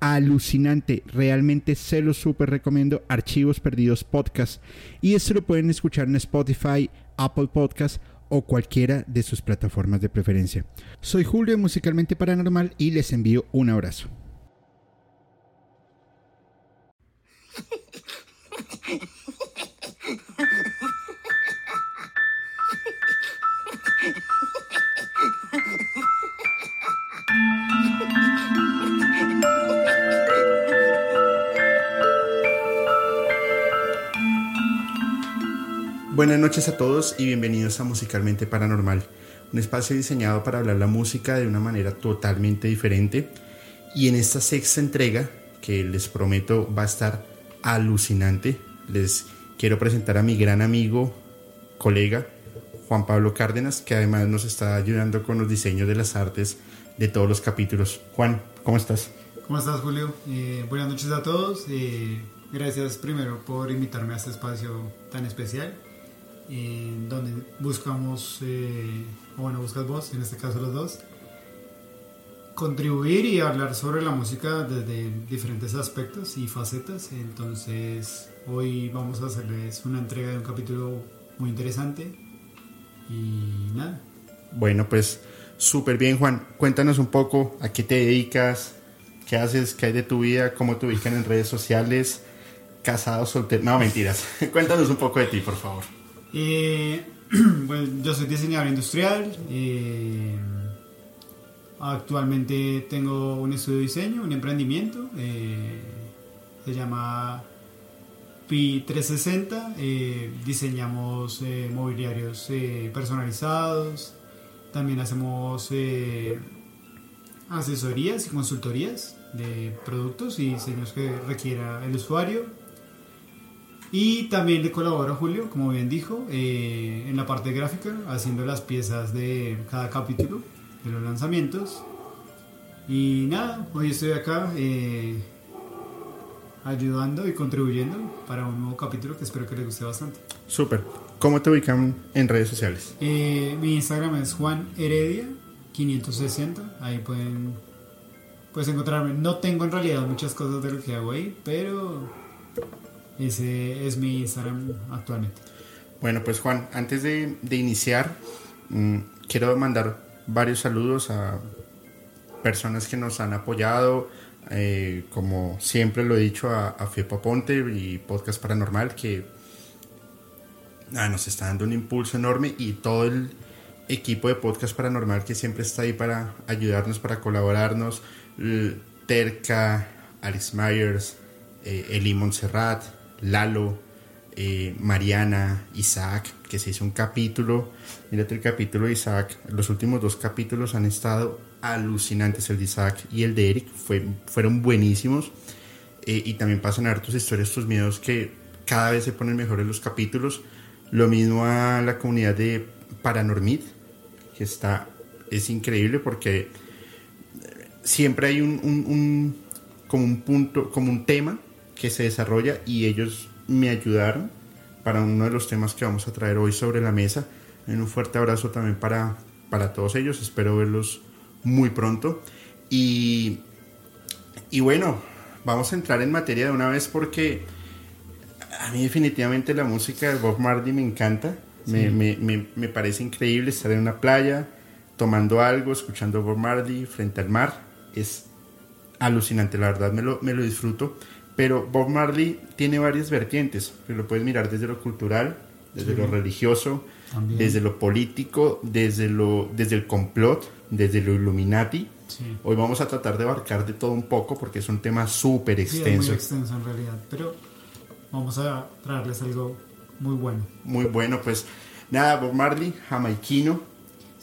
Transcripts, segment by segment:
alucinante. Realmente se lo súper recomiendo. Archivos Perdidos Podcast. Y esto lo pueden escuchar en Spotify, Apple Podcast o cualquiera de sus plataformas de preferencia. Soy Julio Musicalmente Paranormal y les envío un abrazo. Buenas noches a todos y bienvenidos a Musicalmente Paranormal, un espacio diseñado para hablar la música de una manera totalmente diferente. Y en esta sexta entrega, que les prometo va a estar alucinante, les quiero presentar a mi gran amigo, colega, Juan Pablo Cárdenas, que además nos está ayudando con los diseños de las artes de todos los capítulos. Juan, ¿cómo estás? ¿Cómo estás, Julio? Eh, buenas noches a todos. Eh, gracias primero por invitarme a este espacio tan especial en donde buscamos, eh, o bueno, buscas vos, en este caso los dos, contribuir y hablar sobre la música desde diferentes aspectos y facetas. Entonces, hoy vamos a hacerles una entrega de un capítulo muy interesante y nada. Bueno, pues súper bien, Juan. Cuéntanos un poco a qué te dedicas, qué haces, qué hay de tu vida, cómo te ubican en redes sociales, casado, soltero. No, mentiras. Cuéntanos un poco de ti, por favor. Eh, yo soy diseñador industrial. Eh, actualmente tengo un estudio de diseño, un emprendimiento. Eh, se llama Pi 360. diseñamos mobiliarios personalizados. También hacemos asesorías y consultorías de productos y diseños que requiera el usuario. Y también le colaboro a Julio, como bien dijo, eh, en la parte gráfica, haciendo las piezas de cada capítulo de los lanzamientos. Y nada, hoy estoy acá eh, ayudando y contribuyendo para un nuevo capítulo que espero que les guste bastante. Súper. ¿Cómo te ubican en redes sociales? Eh, mi Instagram es Juan Heredia 560. Ahí pueden pues encontrarme. No tengo en realidad muchas cosas de lo que hago ahí, pero ese es mi Instagram actualmente. Bueno, pues Juan, antes de, iniciar, mm, quiero mandar varios saludos a personas que nos han apoyado, eh, como siempre lo he dicho a, a Ponte y Podcast Paranormal, que ah, nos está dando un impulso enorme y todo el equipo de Podcast Paranormal que siempre está ahí para ayudarnos, para colaborarnos, Terca, Alice Myers, eh, Eli Montserrat, Lalo, eh, Mariana, Isaac, que se hizo un capítulo. Mírate el capítulo de Isaac. Los últimos dos capítulos han estado alucinantes. El de Isaac y el de Eric fueron buenísimos. Eh, y también pasan a ver tus historias, tus miedos que cada vez se ponen mejores los capítulos. Lo mismo a la comunidad de Paranormid, que está, es increíble porque siempre hay un como un punto, como un tema que se desarrolla y ellos me ayudaron para uno de los temas que vamos a traer hoy sobre la mesa. Un fuerte abrazo también para, para todos ellos, espero verlos muy pronto. Y, y bueno, vamos a entrar en materia de una vez porque a mí definitivamente la música de Bob Marley me encanta. Me, me, me, me, parece increíble estar en una playa, tomando algo, escuchando Bob Marley frente al mar. Es alucinante, la verdad me lo, me lo disfruto. Pero Bob Marley tiene varias vertientes, que lo puedes mirar desde lo cultural, desde lo religioso, desde lo político, desde, lo, desde el complot, desde lo Illuminati. Hoy vamos a tratar de abarcar de todo un poco porque es un tema súper extenso. muy extenso en realidad, pero vamos a traerles algo muy bueno. Muy bueno, pues nada, Bob Marley, jamaiquino.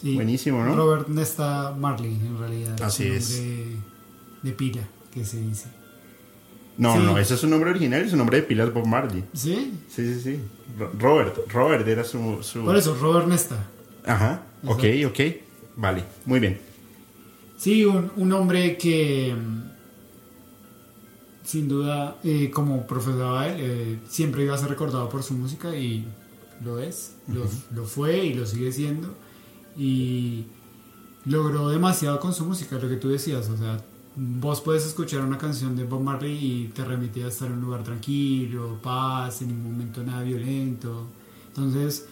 Buenísimo, ¿no? Robert Nesta Marley, en realidad. Así es. De, de pila, que se dice. No, Sí. no, ese es su nombre original y su nombre de pila es Bob Marley. ¿Sí? Sí, sí, sí. Ro- Robert, Robert era su... su... Por eso, Robert Nesta. Ajá, ok, ok. Vale, muy bien. Sí, un, un hombre que mm, sin duda, eh, como profesaba él, eh, siempre iba a ser recordado por su música y lo es, lo, lo fue y lo sigue siendo. Y logró demasiado con su música, lo que tú decías, o sea, vos puedes escuchar una canción de Bob Marley y te remite a estar en un lugar tranquilo, paz, en ningún momento nada violento. Entonces,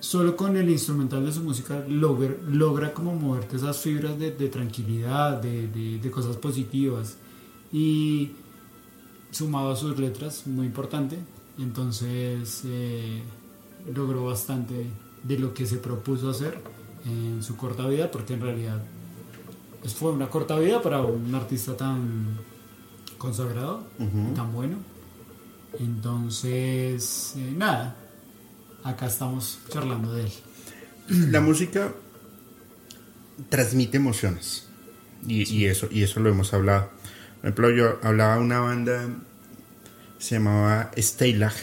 solo con el instrumental de su música logra, como moverte esas fibras de, tranquilidad, de cosas positivas. Y sumado a sus letras, muy importante, entonces eh, logró bastante de lo que se propuso hacer en su corta vida, porque en realidad pues, fue una corta vida para un artista tan consagrado, Ujú. tan bueno. Entonces, eh, nada, acá estamos charlando de él. La música transmite emociones. Y, y eso, y eso lo hemos hablado. Por ejemplo, yo hablaba de una banda, se llamaba Steylag,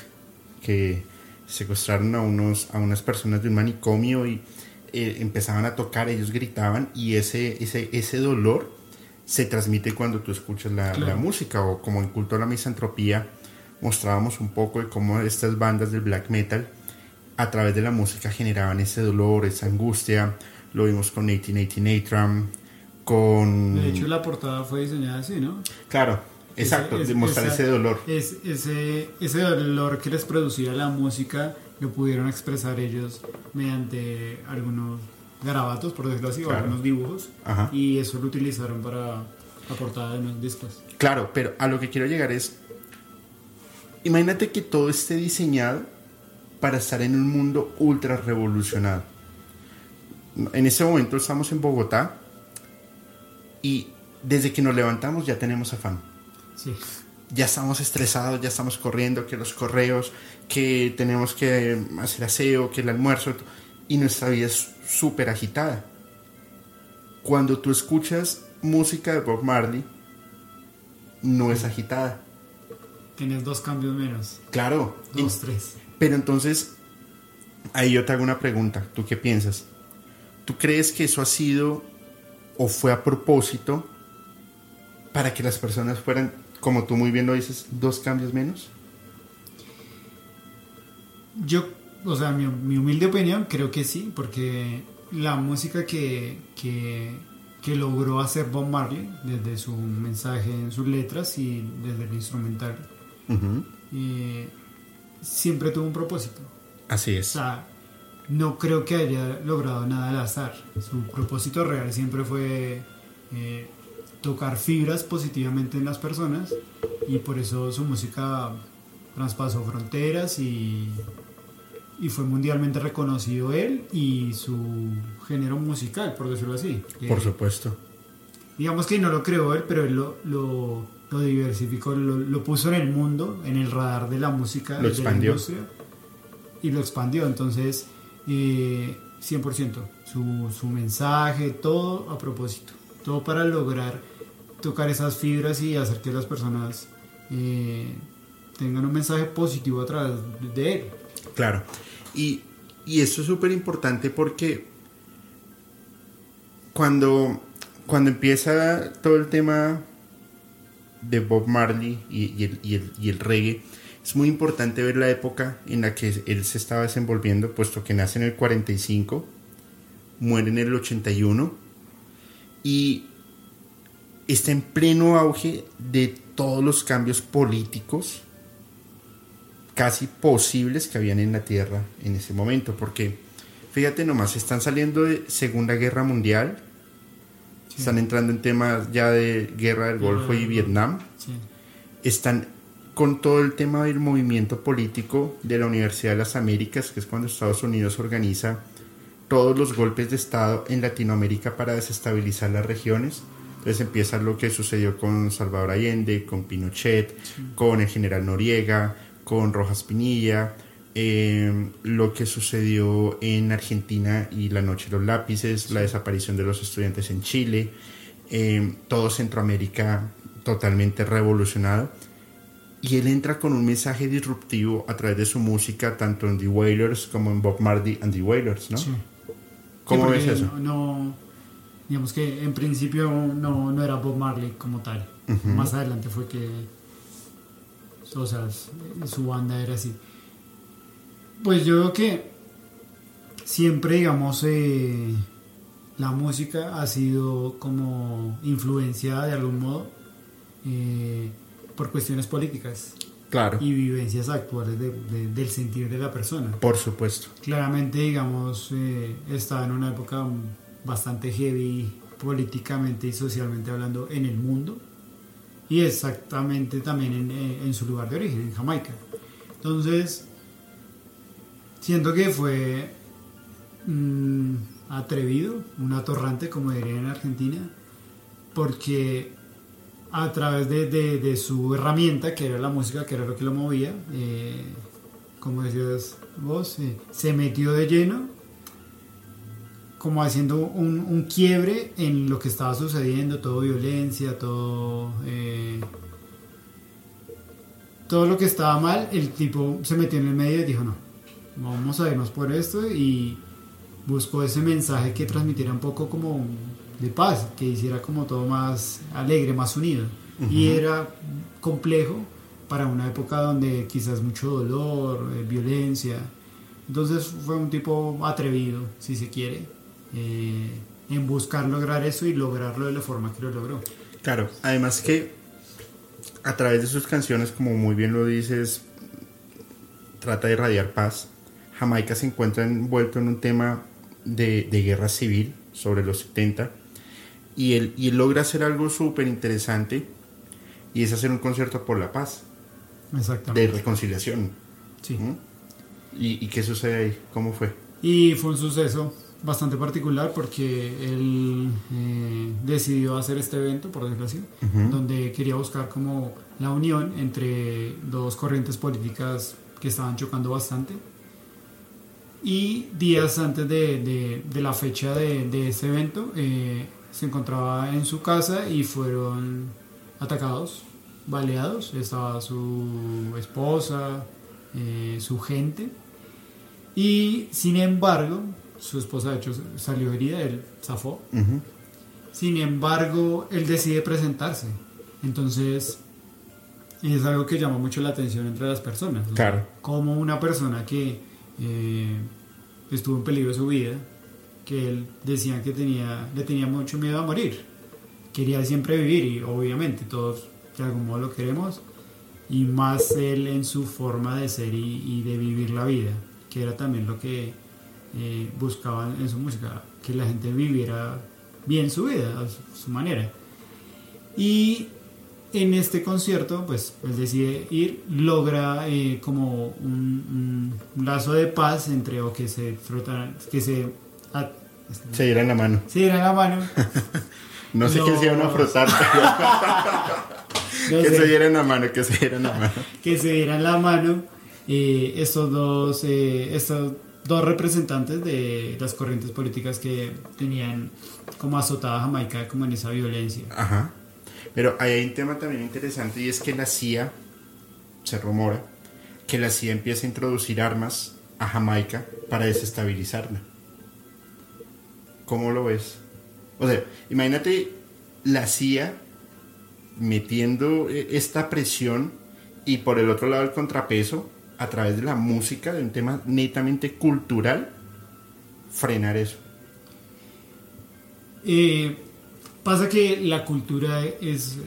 que secuestraron a, unos, a unas personas de un manicomio y eh, empezaban a tocar, ellos gritaban y ese, ese, ese dolor se transmite cuando tú escuchas la, Claro. la música o como en Culto a la Misantropía mostrábamos un poco de cómo estas bandas del black metal a través de la música generaban ese dolor, esa angustia. Lo vimos con 1888 Tram, con... De hecho, la portada fue diseñada así, ¿no? Claro, exacto, Ese- es- demostrar esa- ese dolor. Es, ese, ese dolor que les producía la música lo pudieron expresar ellos mediante algunos garabatos, por decirlo así, o algunos dibujos. Ajá. Y eso lo utilizaron para la portada de los discos. Claro, pero a lo que quiero llegar es, imagínate que todo esté diseñado para estar en un mundo ultra revolucionado. En ese momento estamos en Bogotá y desde que nos levantamos ya tenemos afán. Sí. Ya estamos estresados, ya estamos corriendo, que los correos, que tenemos que hacer aseo, que el almuerzo, y nuestra vida es súper agitada. Cuando tú escuchas música de Bob Marley, no es agitada. Tienes dos cambios menos. Claro, Dos, tres. pero entonces, ahí yo te hago una pregunta, ¿tú qué piensas? ¿Tú crees que eso ha sido o fue a propósito para que las personas fueran, como tú muy bien lo dices, dos cambios menos? Yo, o sea, mi, mi humilde opinión, creo que sí, porque la música que, que, que logró hacer Bob Marley, desde su mensaje en sus letras y desde el instrumental, eh, siempre tuvo un propósito. Así O es. sea, no creo que haya logrado nada al azar. Su propósito real siempre fue eh, tocar fibras positivamente en las personas y por eso su música traspasó fronteras y, y fue mundialmente reconocido él y su género musical, por decirlo así. Por supuesto. digamos que no lo creó él, pero él lo, lo, lo diversificó, lo, lo puso en el mundo, en el radar de la música, Lo de expandió. la industria, y lo expandió. Entonces, eh, 100%, su, su mensaje, todo a propósito, todo para lograr tocar esas fibras y hacer que las personas eh, tengan un mensaje positivo a través de él. Claro. Y, y esto es súper importante porque cuando, cuando empieza todo el tema de Bob Marley y, y el, y el- y el reggae, es muy importante ver la época en la que él se estaba desenvolviendo, puesto que nace en el 45, muere en el 81 y está en pleno auge de todos los cambios políticos casi posibles que habían en la Tierra en ese momento, porque fíjate nomás, están saliendo de Segunda Guerra Mundial, Sí. están entrando en temas ya de Guerra del Golfo y. Vietnam, Sí. están con todo el tema del movimiento político de la Universidad de las Américas, que es cuando Estados Unidos organiza todos los golpes de Estado en Latinoamérica para desestabilizar las regiones. Entonces empieza lo que sucedió con Salvador Allende, con Pinochet, con el general Noriega, con Rojas Pinilla, eh, lo que sucedió en Argentina y la noche de los lápices, la desaparición de los estudiantes en Chile, eh, todo Centroamérica totalmente revolucionado. Y él entra con un mensaje disruptivo a través de su música, tanto en The Wailers como en Bob Marley and The Wailers, ¿no? Sí. ¿Cómo Sí, ves eso? No, digamos que en principio no, no era Bob Marley como tal. Más adelante fue que, o sea, su banda era así. Pues yo creo que siempre, digamos, eh, la música ha sido como influenciada de algún modo eh, por cuestiones políticas Claro, y vivencias actuales de- de- del sentir de la persona. por supuesto. Claramente, digamos, eh, estaba en una época bastante heavy políticamente y socialmente hablando en el mundo y exactamente también en, eh, en su lugar de origen, en Jamaica. Entonces, siento que fue mm, atrevido, un atorrante, como dirían en Argentina, porque a través de, su herramienta, que era la música, que era lo que lo movía, eh, como decías vos, eh, se metió de lleno, como haciendo un, un quiebre en lo que estaba sucediendo, todo violencia, todo... eh, todo lo que estaba mal, el tipo se metió en el medio y dijo, no, vamos a irnos por esto y buscó ese mensaje que transmitiera un poco como de paz, que hiciera como todo más alegre, más unido. Y era complejo para una época donde quizás mucho dolor, eh, violencia. Entonces fue un tipo atrevido, si se quiere, eh, en buscar lograr eso y lograrlo de la forma que lo logró. Claro, además que a través de sus canciones, como muy bien lo dices, trata de irradiar paz. Jamaica se encuentra envuelto en un tema de, de guerra civil sobre los 70 y él, y él logra hacer algo súper interesante y es hacer un concierto por la paz, de reconciliación. Sí. ¿Mm? ¿Y, ¿Y qué sucede ahí? ¿Cómo fue? Y fue un suceso bastante particular porque él eh, decidió hacer este evento, por decirlo así, donde quería buscar como la unión entre dos corrientes políticas que estaban chocando bastante. Y días antes de, de- de la fecha de, de ese evento, eh, se encontraba en su casa y fueron atacados, baleados. Estaba su esposa, eh, su gente. Y sin embargo, su esposa de hecho salió herida, él zafó. Sin embargo, él decide presentarse. Entonces, es algo que llama mucho la atención entre las personas. Claro. Como una persona que eh, estuvo en peligro de su vida, que él decía que tenía, le tenía mucho miedo a morir. Quería siempre vivir y obviamente todos de algún modo lo queremos. Y más él en su forma de ser y, y de vivir la vida, que era también lo que eh, buscaba en su música, que la gente viviera bien su vida, a su, su manera. Y en este concierto, pues él decide ir, logra eh, como un, un lazo de paz entre o que se frotan, que se, a- Se dieran la mano. se dieran la mano. No sé qué No. se iban a frotar. no que sé, se dieran la mano, que se dieran la mano. que se dieran la mano eh, estos dos eh, estos dos representantes de las corrientes políticas que tenían como azotada Jamaica como en esa violencia. Ajá. Pero hay un tema también interesante y es que la CIA, se rumora, que la CIA empieza a introducir armas a Jamaica para desestabilizarla. ¿Cómo lo ves? O sea, imagínate la CIA metiendo eh, esta presión y por el otro lado el contrapeso a través de la música, de un tema netamente cultural, frenar eso. Eh, pasa que la cultura es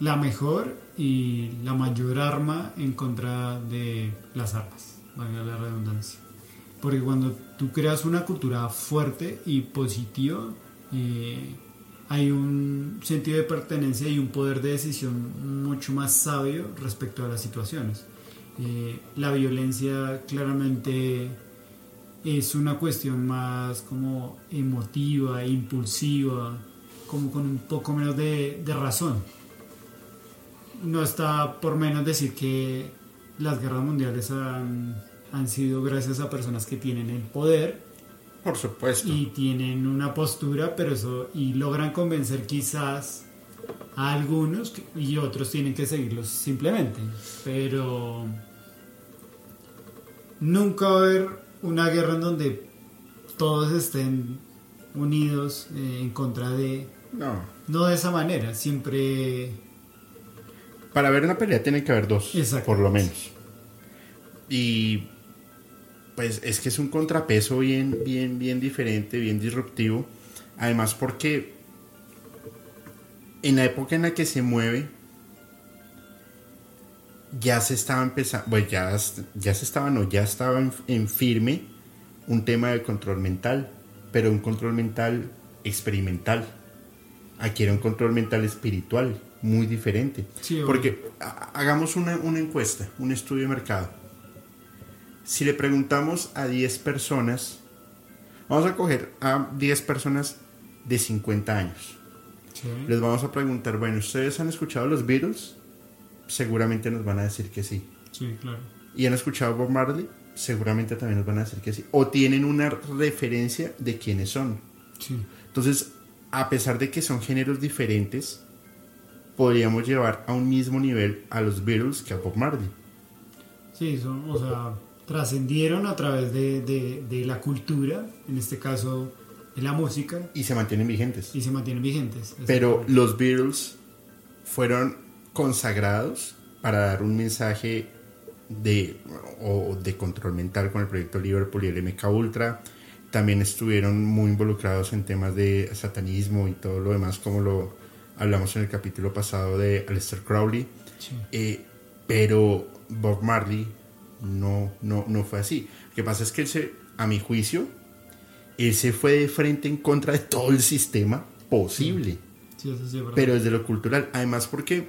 la mejor y la mayor arma en contra de las armas, valga la redundancia. Porque cuando tú creas una cultura fuerte y positiva, eh, hay un sentido de pertenencia y un poder de decisión mucho más sabio respecto a las situaciones. Eh, la violencia claramente es una cuestión más como emotiva, impulsiva, como con un poco menos de, de razón. No está por menos decir que las guerras mundiales han, han sido gracias a personas que tienen el poder Por supuesto. y tienen una postura, pero eso y logran convencer quizás a algunos y otros tienen que seguirlos simplemente. Pero nunca va a haber una guerra en donde todos estén unidos eh, en contra de... No. No de esa manera, siempre... Para ver una pelea tiene que haber dos, por lo menos. Y pues es que es un contrapeso bien, bien, bien diferente, bien disruptivo. Además porque en la época en la que se mueve, ya se estaba empezando, bueno, ya, ya se estaba, no, ya estaba en, firme un tema de control mental, pero un control mental experimental. Aquí era un control mental espiritual, muy diferente. Porque hagamos una, una encuesta, un estudio de mercado. Si le preguntamos a 10 personas, vamos a coger a 10 personas de 50 años les vamos a preguntar, bueno, ¿ustedes han escuchado los Beatles? Seguramente nos van a decir que sí. Sí, claro. ¿Y han escuchado Bob Marley? Seguramente también nos van a decir que sí. O tienen una referencia de quiénes son. Sí. Entonces, a pesar de que son géneros diferentes, podríamos llevar a un mismo nivel a los Beatles que a Bob Marley. Sí, son, o sea, trascendieron a través de, de la cultura, en este caso la música. Y se mantienen vigentes. Y se mantienen vigentes. Pero los Beatles fueron consagrados para dar un mensaje de, o de control mental con el proyecto Liverpool y el MK Ultra. También estuvieron muy involucrados en temas de satanismo y todo lo demás, como lo hablamos en el capítulo pasado de Aleister Crowley. Eh, pero Bob Marley no, no, no fue así. Lo que pasa es que él se, a mi juicio, él se fue de frente en contra de todo el sistema posible. pero desde lo cultural. Además porque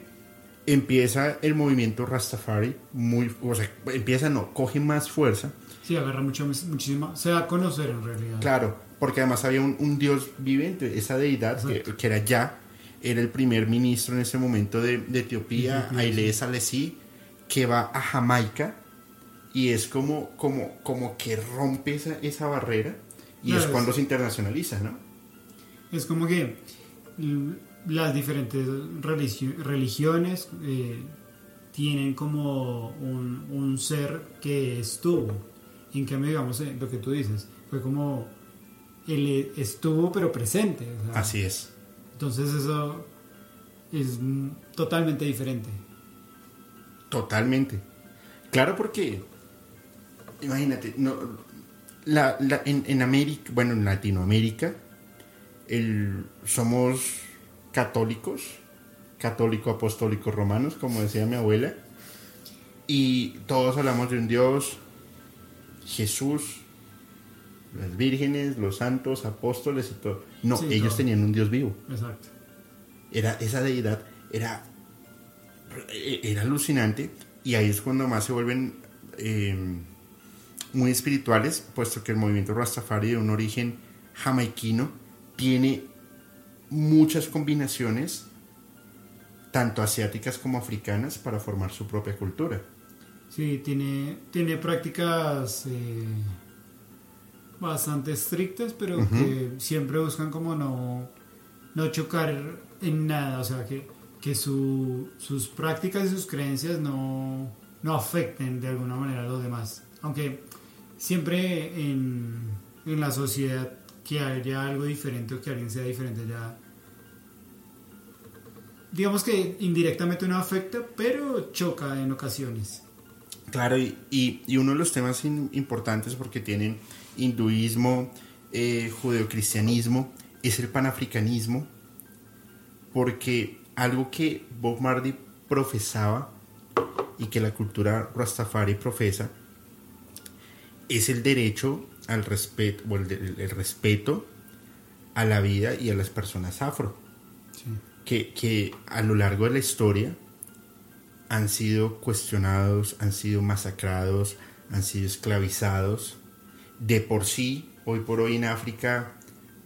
empieza el movimiento Rastafari muy... O sea, empieza, no, coge más fuerza. Sí, agarra mucho, muchísima... Se da a conocer en realidad. Claro, porque además había un, dios viviente, esa deidad que, era ya, era el primer ministro en ese momento de, Etiopía, Haile Selassie, que va a Jamaica y es como, como, como que rompe esa, esa barrera y es cuando se internacionaliza, ¿no? Es como que las diferentes religiones eh, tienen como un, ser que estuvo. En cambio, digamos, eh, lo que tú dices, fue como él estuvo pero presente. Así es. Entonces eso es totalmente diferente. Totalmente. Claro porque, imagínate, no, la, en, América, bueno, en Latinoamérica, el, somos católicos, católico apostólicos romanos, como decía mi abuela, y todos hablamos de un Dios, Jesús, las vírgenes, los santos, apóstoles y todo. No, ellos tenían un Dios vivo. Exacto. Era, esa deidad era, era alucinante y ahí es cuando más se vuelven... Eh, muy espirituales, puesto que el movimiento Rastafari de un origen jamaiquino tiene muchas combinaciones, tanto asiáticas como africanas, para formar su propia cultura. Sí, tiene, tiene prácticas eh, bastante estrictas, pero que siempre buscan como no, no chocar en nada, o sea, que, que sus prácticas y sus creencias no, no afecten de alguna manera a los demás. Aunque siempre en, en la sociedad que haya algo diferente o que alguien sea diferente ya digamos que indirectamente no afecta, pero choca en ocasiones. Claro, y, y, uno de los temas importantes porque tienen hinduismo, eh, judeocristianismo, es el panafricanismo, porque algo que Bob Marley profesaba y que la cultura Rastafari profesa es el derecho al respeto, o el, respeto a la vida y a las personas afro, que, que a lo largo de la historia han sido cuestionados, han sido masacrados, han sido esclavizados. De por sí, hoy por hoy en África,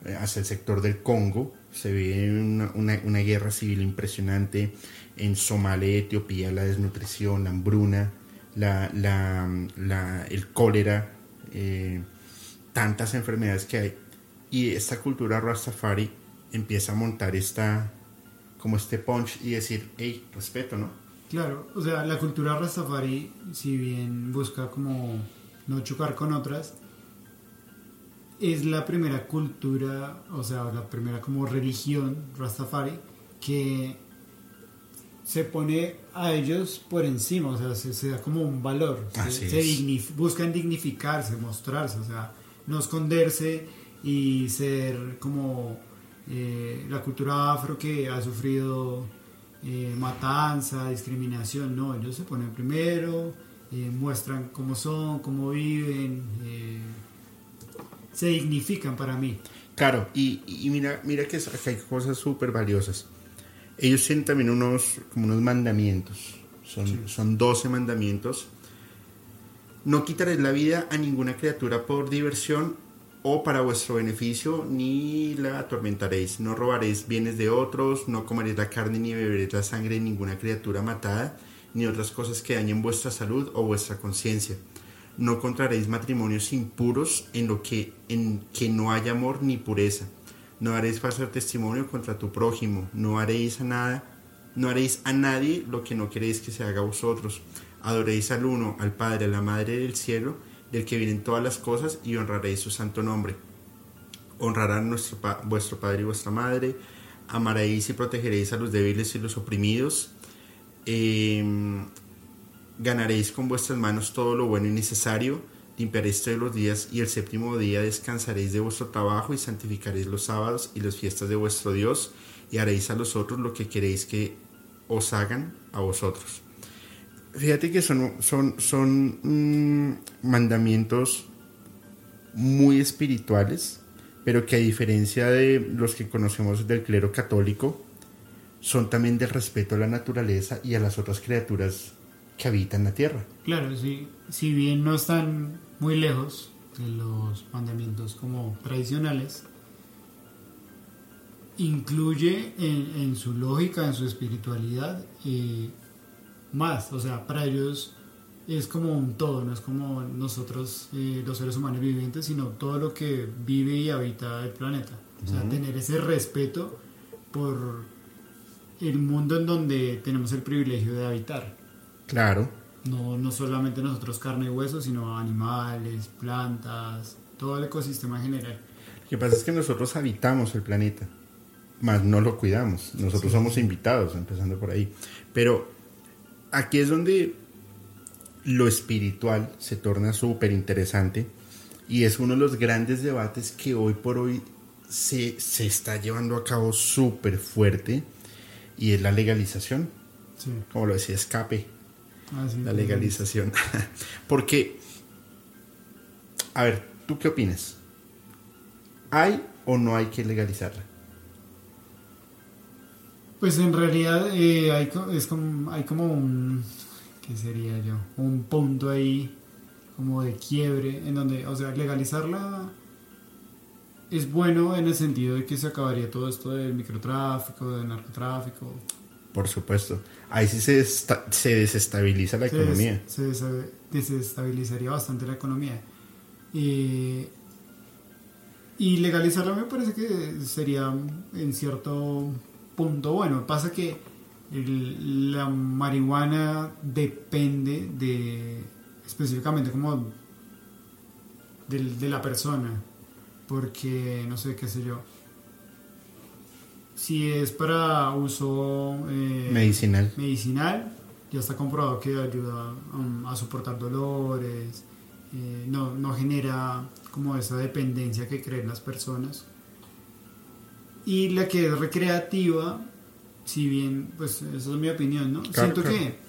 eh, hacia el sector del Congo, se ve una, una, guerra civil impresionante. En Somalia, Etiopía, la desnutrición, la hambruna, la, la, el cólera, eh, tantas enfermedades que hay. Y esta cultura Rastafari empieza a montar esta, como este punch y decir, hey, respeto, ¿no? Claro, o sea, la cultura Rastafari, si bien busca como no chocar con otras, es la primera cultura, o sea, la primera como religión Rastafari que se pone a ellos por encima, o sea, se, da como un valor, se, buscan dignificarse, mostrarse, o sea, no esconderse y ser como eh, la cultura afro que ha sufrido eh, matanza, discriminación, no, ellos se ponen primero, eh, muestran cómo son, cómo viven, se dignifican para mí. Claro, y, mira, mira que hay cosas súper valiosas. Ellos tienen también unos, como unos mandamientos, son, son 12 mandamientos. No quitaréis la vida a ninguna criatura por diversión o para vuestro beneficio, ni la atormentaréis. No robaréis bienes de otros, no comeréis la carne ni beberéis la sangre de ninguna criatura matada, ni otras cosas que dañen vuestra salud o vuestra conciencia. No contraréis matrimonios impuros en lo que, en que no haya amor ni pureza. No haréis falso testimonio contra tu prójimo. No haréis a nada, no haréis a nadie lo que no queréis que se haga a vosotros. Adoréis al uno, al Padre, a la Madre del cielo, del que vienen todas las cosas, y honraréis su santo nombre. Honrarán nuestro, vuestro Padre y vuestra Madre. Amaréis y protegeréis a los débiles y los oprimidos. Em, ganaréis con vuestras manos todo lo bueno y necesario. Limpiaréis todos los días y el séptimo día descansaréis de vuestro trabajo y santificaréis los sábados y las fiestas de vuestro Dios y haréis a los otros lo que queréis que os hagan a vosotros. Fíjate que son, son, son mm, mandamientos muy espirituales, pero que a diferencia de los que conocemos del clero católico, son también del respeto a la naturaleza y a las otras criaturas que habitan la tierra. Claro, sí. Si bien no están muy lejos de los mandamientos como tradicionales, incluye en, su lógica, en su espiritualidad, eh, más. O sea, para ellos es como un todo, no es como nosotros eh, los seres humanos vivientes, sino todo lo que vive y habita el planeta. O sea, tener ese respeto por el mundo en donde tenemos el privilegio de habitar. Claro. No, no solamente nosotros carne y hueso, sino animales, plantas, todo el ecosistema en general. Lo que pasa es que nosotros habitamos el planeta, más no lo cuidamos. Nosotros somos invitados, empezando por ahí. Pero aquí es donde lo espiritual se torna súper interesante y es uno de los grandes debates que hoy por hoy se, se está llevando a cabo súper fuerte y es la legalización. Como lo decía, escape Ah, la legalización. Porque, a ver, ¿tú qué opinas? ¿Hay o no hay que legalizarla? Pues en realidad eh, hay, es como, hay como un, ¿qué sería yo? Un punto ahí como de quiebre en donde, o sea, legalizarla es bueno en el sentido de que se acabaría todo esto del microtráfico, del narcotráfico, por supuesto. Ahí sí se, se desestabiliza la economía. se desestabilizaría bastante la economía. y legalizarla me parece que sería en cierto punto bueno. Pasa que la marihuana depende de específicamente como de la persona. Porque, no sé, qué sé yo si es para uso eh, medicinal. medicinal, ya está comprobado que ayuda um, a soportar dolores, eh, no, no genera como esa dependencia que creen las personas. Y la que es recreativa, si bien, pues esa es mi opinión, ¿no? Siento que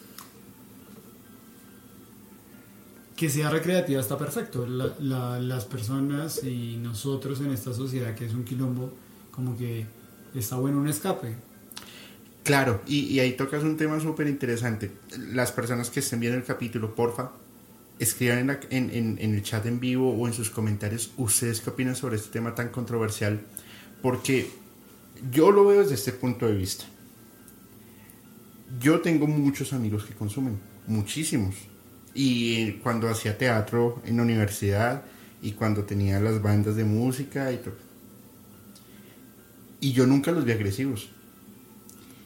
que sea recreativa está perfecto. las personas y nosotros en esta sociedad que es un quilombo, como que está bueno un escape. Claro, y, ahí tocas un tema súper interesante. Las personas que estén viendo el capítulo, porfa, escriban en, en, el chat en vivo o en sus comentarios ustedes qué opinan sobre este tema tan controversial, porque yo lo veo desde este punto de vista. Yo tengo muchos amigos que consumen, muchísimos. Y cuando hacía teatro en la universidad y cuando tenía las bandas de música y todo y yo nunca los vi agresivos.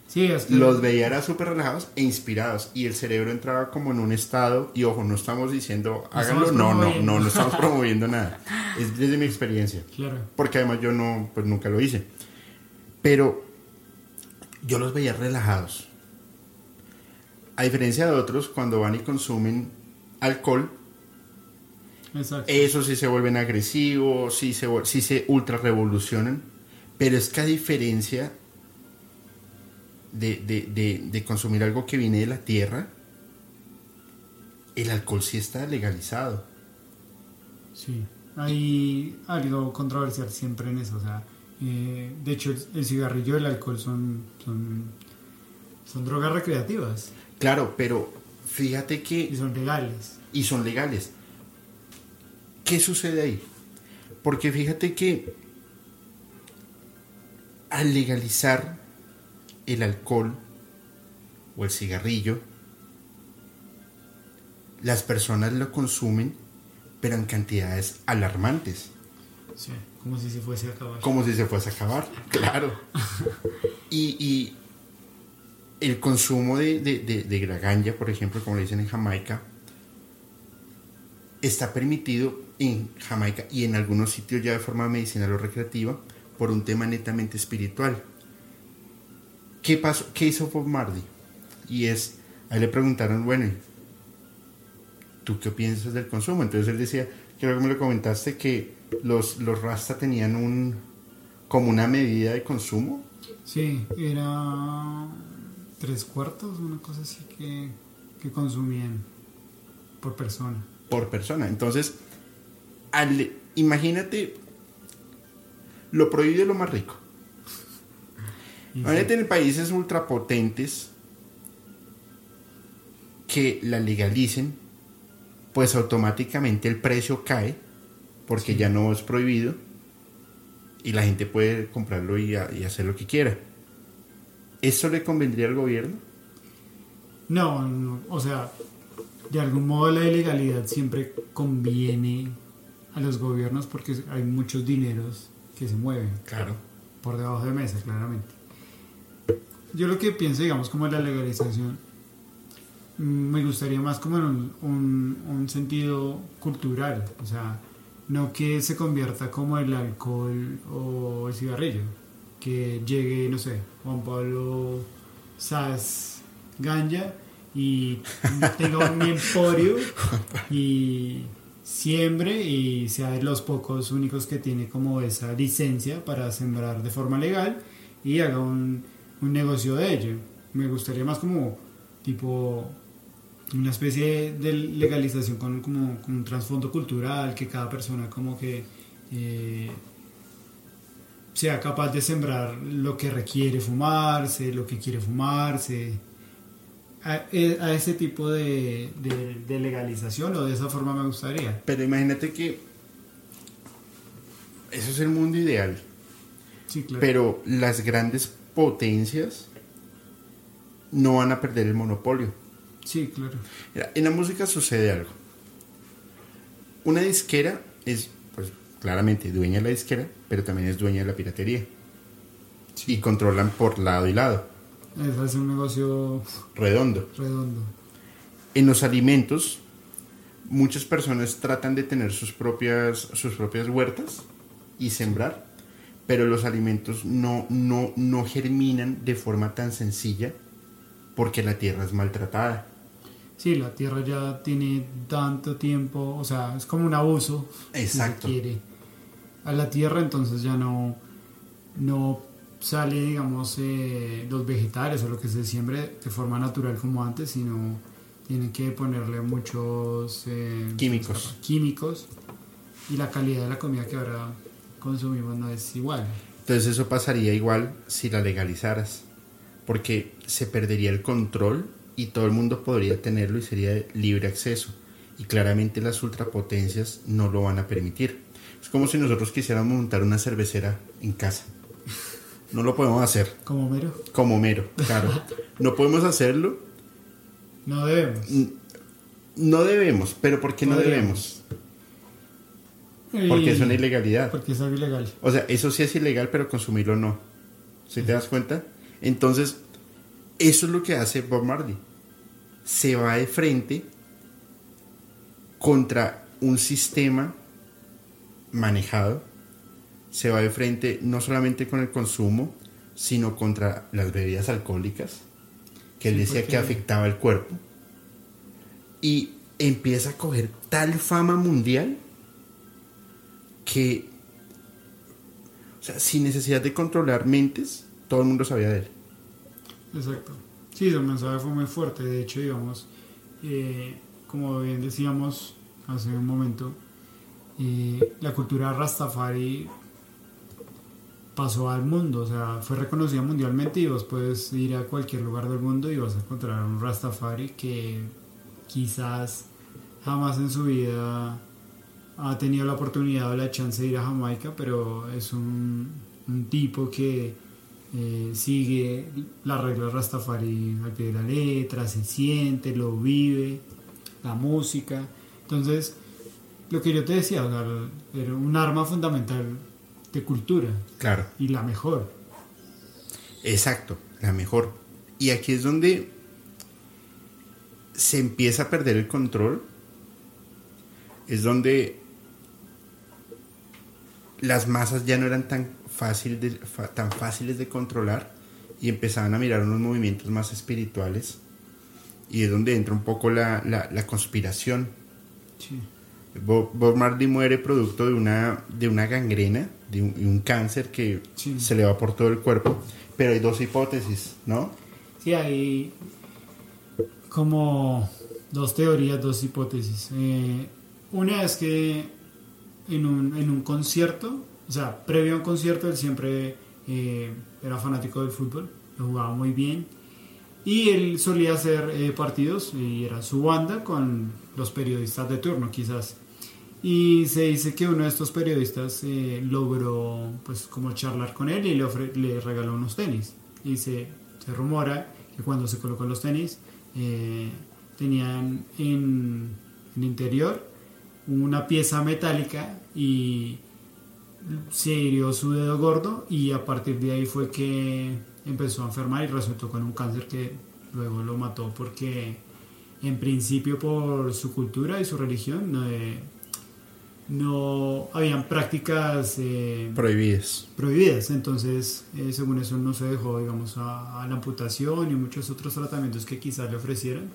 Sí, es que- Los veía era súper relajados e inspirados y el cerebro entraba como en un estado y ojo, no estamos diciendo háganlo, no, no, no, no estamos promoviendo nada. Es desde mi experiencia, Claro. porque además yo no, pues nunca lo hice. Pero yo los veía relajados. A diferencia de otros, cuando van y consumen alcohol, Exacto. Eso sí se vuelven agresivos, sí se, sí se ultra revolucionan, pero es que a diferencia de, de- de- de consumir algo que viene de la tierra, el alcohol sí está legalizado. Sí, hay algo controversial siempre en eso. O sea, eh, de hecho, el, el cigarrillo y el alcohol son, son, son drogas recreativas Claro, pero fíjate y que... son legales. Y son legales. ¿Qué sucede ahí? Porque fíjate que al legalizar el alcohol o el cigarrillo, las personas lo consumen, pero en cantidades alarmantes, Sí, como si se fuese a acabar. como si se fuese a acabar, claro. Y, y el consumo de, de, de, de la ganja, por ejemplo, como le dicen en Jamaica, está permitido en Jamaica y en algunos sitios ya de forma medicinal o recreativa por un tema netamente espiritual. ¿Qué pasó? ¿Qué hizo Bob Marley? Y es, a él le preguntaron, bueno, ¿tú qué piensas del consumo? Entonces él decía, creo que me lo comentaste, que los, los Rasta tenían un, como una medida de consumo. Sí, era tres cuartos, una cosa así que, que consumían por persona. por persona. Entonces, al- imagínate lo prohibido es lo más rico. Y Imagínate en países ultrapotentes que la legalicen, pues automáticamente el precio cae porque ya no es prohibido y la gente puede comprarlo y, a- y hacer lo que quiera. ¿Eso le convendría al gobierno? No, no, o sea, de algún modo la ilegalidad siempre conviene a los gobiernos porque hay muchos dineros que se mueven Claro. por debajo de mesa, claramente. Yo lo que pienso, digamos, como en la legalización, mm, me gustaría más como en un, un- un sentido cultural, o sea, no que se convierta como el alcohol o el cigarrillo, que llegue, no sé, Juan Pablo Saz Ganja y tenga un emporio y siembre y sea de los pocos únicos que tiene como esa licencia para sembrar de forma legal y haga un, un negocio de ello. Me gustaría más como tipo una especie de legalización con, como, con un trasfondo cultural, que cada persona como que eh, sea capaz de sembrar lo que requiere fumarse, lo que quiere fumarse. A, e- a ese tipo de, de- de legalización o de esa forma me gustaría. Pero imagínate que eso es el mundo ideal. Sí, claro. Pero las grandes potencias no van a perder el monopolio. sí, claro. Mira, en la música sucede algo. Una disquera es, pues, claramente dueña de la disquera, pero también es dueña de la piratería. Y controlan por lado y lado, Eso es un negocio redondo. redondo. En los alimentos, muchas personas tratan de tener sus propias, sus propias huertas y sembrar, pero los alimentos no, no, no germinan de forma tan sencilla porque la tierra es maltratada. Sí, la tierra ya tiene tanto tiempo, o sea, es como un abuso. si se Exacto. quiere, a la tierra, entonces ya no, no sale, digamos, eh, los vegetales o lo que se siembre de forma natural como antes, sino tienen que ponerle muchos eh, Químicos. químicos y la calidad de la comida que ahora consumimos no es igual. Entonces eso pasaría igual si la legalizaras, porque se perdería el control y todo el mundo podría tenerlo y sería de libre acceso. Y claramente las ultrapotencias no lo van a permitir. Es como si nosotros quisiéramos montar una cervecera en casa. No lo podemos hacer, Como mero, como mero, claro. No podemos hacerlo, no debemos. no debemos, pero ¿por qué no debemos? Porque es una ilegalidad. Porque es algo ilegal. O sea, eso sí es ilegal, pero consumirlo no. ¿Sí te das cuenta? Entonces, eso es lo que hace Bob Marley. Se va de frente contra un sistema manejado. Se va de frente no solamente con el consumo, sino contra las bebidas alcohólicas, que él decía que afectaba el cuerpo. Y empieza a coger tal fama mundial que, o sea, sin necesidad de controlar mentes, todo el mundo sabía de él. Exacto. Sí, su mensaje fue muy fuerte. De hecho, digamos, eh, como bien decíamos hace un momento, eh, la cultura Rastafari pasó al mundo, o sea, fue reconocida mundialmente y vos puedes ir a cualquier lugar del mundo y vas a encontrar un Rastafari que quizás jamás en su vida ha tenido la oportunidad o la chance de ir a Jamaica, pero es un, tipo que eh, sigue las reglas Rastafari al pie de la letra, se siente, lo vive, la música. Entonces, lo que yo te decía, o sea, era un arma fundamental de cultura Claro. y la mejor. Exacto, la mejor. Y aquí es donde se empieza a perder el control. Es donde las masas ya no eran tan, fácil de- tan fáciles de controlar y empezaban a mirar unos movimientos más espirituales. Y es donde entra un poco la, la- la conspiración. Sí. Bob, Bob Marley muere producto de una, de una gangrena, de un, de un cáncer que Sí. se le va por todo el cuerpo. Pero hay dos hipótesis, ¿no? Sí, hay como dos teorías, dos hipótesis. Eh, una es que en un, en un concierto, o sea, previo a un concierto, él siempre eh, era fanático del fútbol, lo jugaba muy bien. Y él solía hacer eh, partidos y era su banda con los periodistas de turno, quizás. Y se dice que uno de estos periodistas eh, logró, pues, como charlar con él y le, ofre- le regaló unos tenis. Y se, se rumora que cuando se colocó los tenis, eh, tenían en el interior una pieza metálica y se hirió su dedo gordo y a partir de ahí fue que empezó a enfermar y resultó con un cáncer que luego lo mató porque en principio por su cultura y su religión eh, no habían prácticas eh, Prohibidas. prohibidas entonces eh, según eso no se dejó digamos a, a la amputación y muchos otros tratamientos que quizás le ofrecieran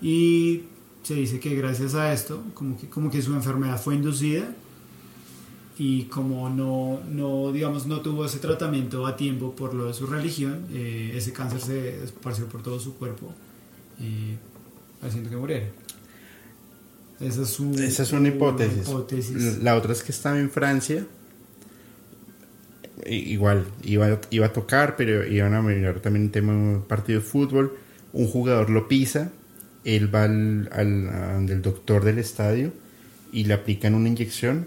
y se dice que gracias a esto como que, como que su enfermedad fue inducida y como no, no, digamos, no tuvo ese tratamiento a tiempo por lo de su religión, eh, ese cáncer se esparció por todo su cuerpo, haciendo que muriera. Esa es, un- Esa es una hipótesis. hipótesis. La otra es que estaba en Francia. Igual, iba, iba a tocar, pero iban a mirar también un tema de un partido de fútbol. Un jugador lo pisa, él va al, al- a donde el doctor del estadio y le aplican una inyección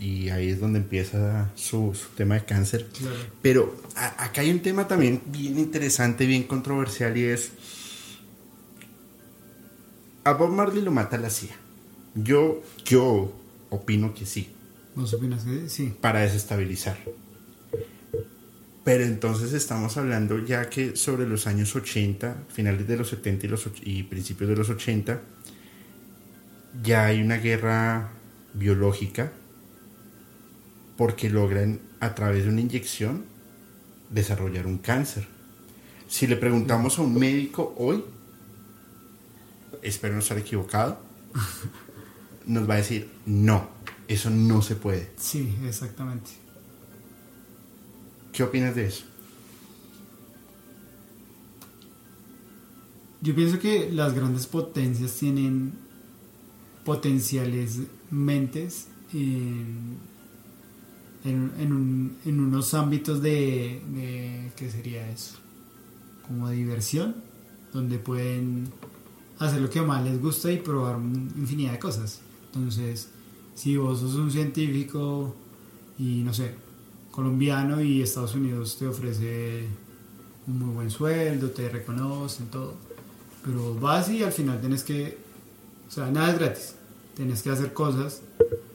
y ahí es donde empieza su, su tema de cáncer. Claro. Pero a- acá hay un tema también bien interesante, bien controversial y es... A Bob Marley lo mata la CIA. Yo, yo opino que sí, ¿Vos opinas que sí? para desestabilizar. Pero entonces estamos hablando ya que sobre los años 80, finales de los 70 y, los, y principios de los 80, ya hay una guerra biológica porque logran a través de una inyección desarrollar un cáncer. Si le preguntamos a un médico hoy, espero no estar equivocado, nos va a decir, no, eso no se puede. Sí, exactamente. ¿Qué opinas de eso? Yo pienso que las grandes potencias tienen potenciales mentes en, en, en un- en unos ámbitos de, de- ¿qué sería eso? Como de diversión, donde pueden hacer lo que más les gusta y probar infinidad de cosas. Entonces, si vos sos un científico y no sé, colombiano y Estados Unidos te ofrece un muy buen sueldo, te reconocen, todo. Pero vas y al final tienes que, o sea, nada es gratis. Tienes que hacer cosas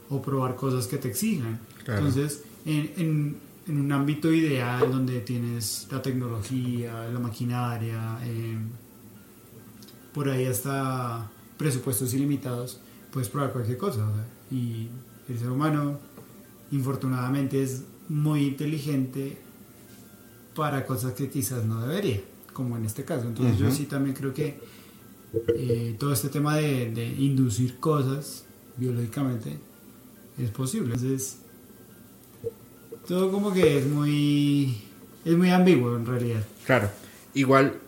o probar cosas que te exijan. Claro. Entonces, en, en- en un ámbito ideal donde tienes la tecnología, la maquinaria, eh, por ahí hasta presupuestos ilimitados, puedes probar cualquier cosa. Y el ser humano, infortunadamente, es muy inteligente para cosas que quizás no debería, como en este caso. Entonces yo sí también creo que eh, todo este tema de, de inducir cosas biológicamente es posible. Entonces, todo como que es muy es muy ambiguo en realidad. Claro, igual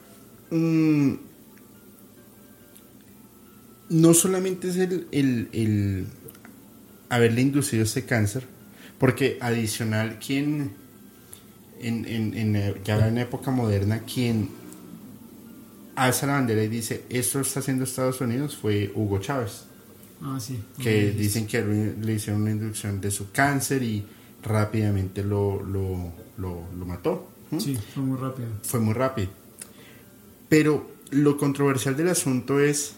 no solamente es el, el, el, haberle inducido este cáncer, porque adicional, quien en, en, en, ya en época moderna, quien alza la bandera y dice, esto está haciendo Estados Unidos, fue Hugo Chávez. Ah, sí. Que dicen que le hicieron una inducción de su cáncer y rápidamente lo, lo, lo, lo mató. Sí, fue muy rápido. Fue muy rápido. Pero lo controversial del asunto es,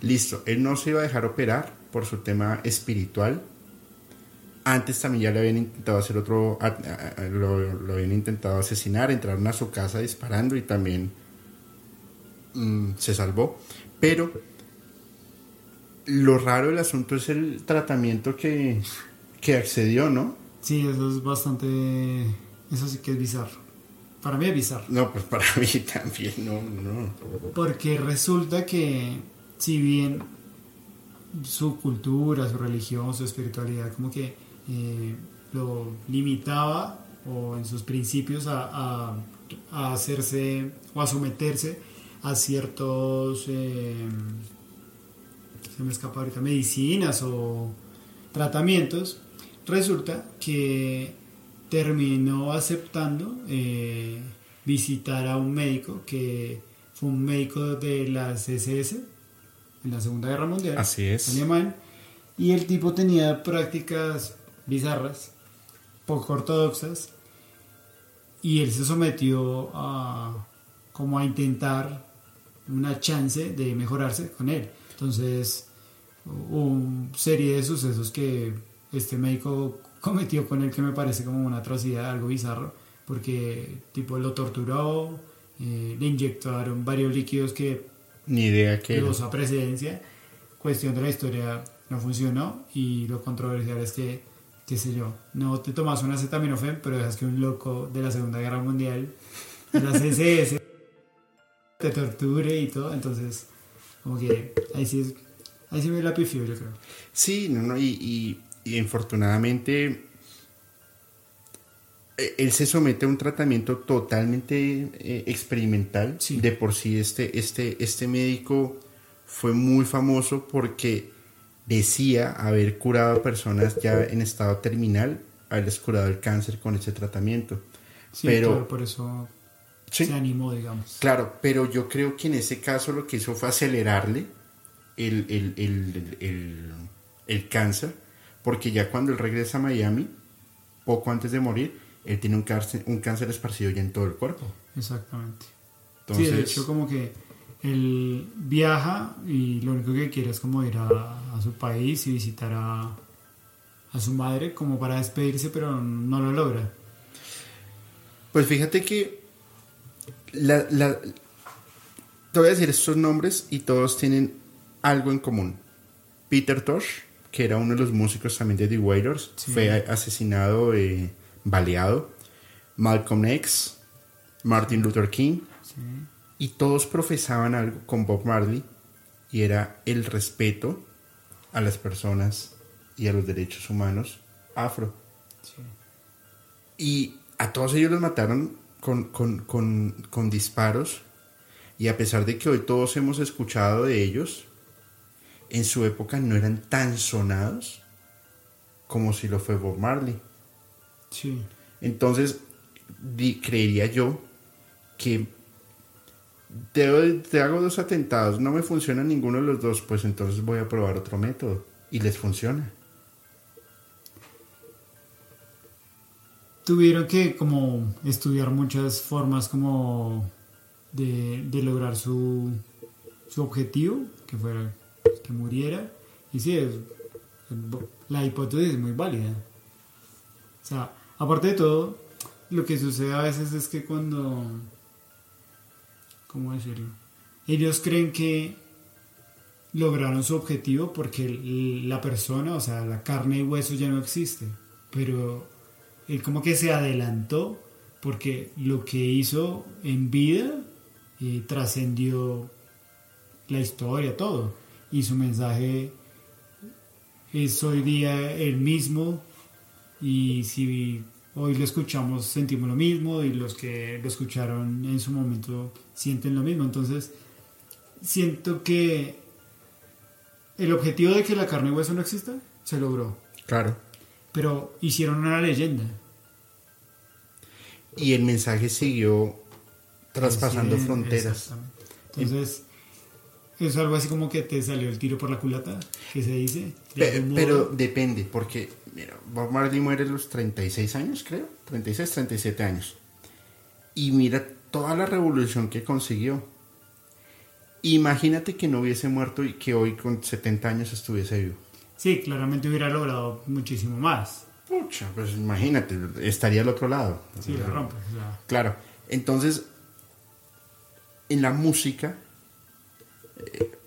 listo, él no se iba a dejar operar por su tema espiritual. Antes también ya le habían intentado hacer otro, lo, lo habían intentado asesinar, entraron a su casa disparando y también mmm, se salvó. Pero lo raro del asunto es el tratamiento que, que accedió, ¿no? Sí, eso es bastante... Eso sí que es bizarro. Para mí es bizarro. No, pues para mí también, no, no. Porque resulta que, si bien su cultura, su religión, su espiritualidad, como que eh, lo limitaba o en sus principios a, a, hacerse o a someterse a ciertos, eh, se me escapa ahorita, medicinas o tratamientos, resulta que terminó aceptando eh, visitar a un médico que fue un médico de las SS en la Segunda Guerra Mundial, Así es. alemán, y el tipo tenía prácticas bizarras, poco ortodoxas, y él se sometió a como a intentar una chance de mejorarse con él. Entonces, una serie de sucesos que este médico cometió con él que me parece como una atrocidad, algo bizarro, porque tipo lo torturó, eh, le inyectaron varios líquidos que ni idea que a presidencia, cuestión de la historia no funcionó y lo controversial es que, qué sé yo, no te tomas una acetaminofén, pero dejas que un loco de la Segunda Guerra Mundial, de las SS, te torture y todo, entonces como que ahí sí, ahí sí me la pifió yo creo. Sí, no, no, y, y, y infortunadamente él se somete a un tratamiento totalmente eh, experimental. Sí. De por sí este, este, este médico fue muy famoso porque decía haber curado a personas ya en estado terminal, haberles curado el cáncer con ese tratamiento. Sí, pero claro, por eso Sí. se animó, digamos. Claro, pero yo creo que en ese caso lo que hizo fue acelerarle el, el, el, el, el cáncer, porque ya cuando él regresa a Miami, poco antes de morir, él tiene un cáncer, un cáncer esparcido ya en todo el cuerpo. Exactamente. Entonces, sí, de hecho como que él viaja y lo único que quiere es como ir a, a su país y visitar a, a su madre como para despedirse, pero no lo logra. pues fíjate que la, la- te voy a decir estos nombres y todos tienen algo en común. Peter Tosh, que era uno de los músicos también de The Wailers, Sí. fue asesinado, eh, baleado. Malcolm X, Martin Luther King, Sí. y todos profesaban algo con Bob Marley y era el respeto a las personas y a los derechos humanos afro. Sí. Y a todos ellos los mataron con, con, con, con disparos. Y a pesar de que hoy todos hemos escuchado de ellos, en su época no eran tan sonados como si lo fue Bob Marley. Sí. Entonces, creería yo que te, te hago dos atentados, no me funciona ninguno de los dos, pues entonces voy a probar otro método. Y les funciona. Tuvieron que como estudiar muchas formas como de, de lograr su, su objetivo, que fuera que muriera. Y sí, es- la hipótesis es muy válida. O sea, Aparte de todo, lo que sucede a veces es que cuando... ¿Cómo decirlo? Ellos creen que lograron su objetivo porque la persona, o sea, la carne y hueso ya no existe. Pero él como que se adelantó porque lo que hizo en vida eh, trascendió la historia, todo. Y su mensaje es hoy día el mismo y si hoy lo escuchamos sentimos lo mismo y los que lo escucharon en su momento sienten lo mismo. Entonces, siento que el objetivo de que la carne y hueso no exista se logró. Claro. Pero hicieron una leyenda. Y el mensaje siguió traspasando fronteras. Entonces, es algo así como que te salió el tiro por la culata, que se dice. pero, depende, porque mira, Bob Marley muere a los 36 años, creo. 36, 37 años. Y mira toda la revolución que consiguió. Imagínate que no hubiese muerto y que hoy con 70 años estuviese vivo. Sí, claramente hubiera logrado muchísimo más. Pucha, pues imagínate, estaría al otro lado. Sí, la rompe. Claro. Entonces, en la música,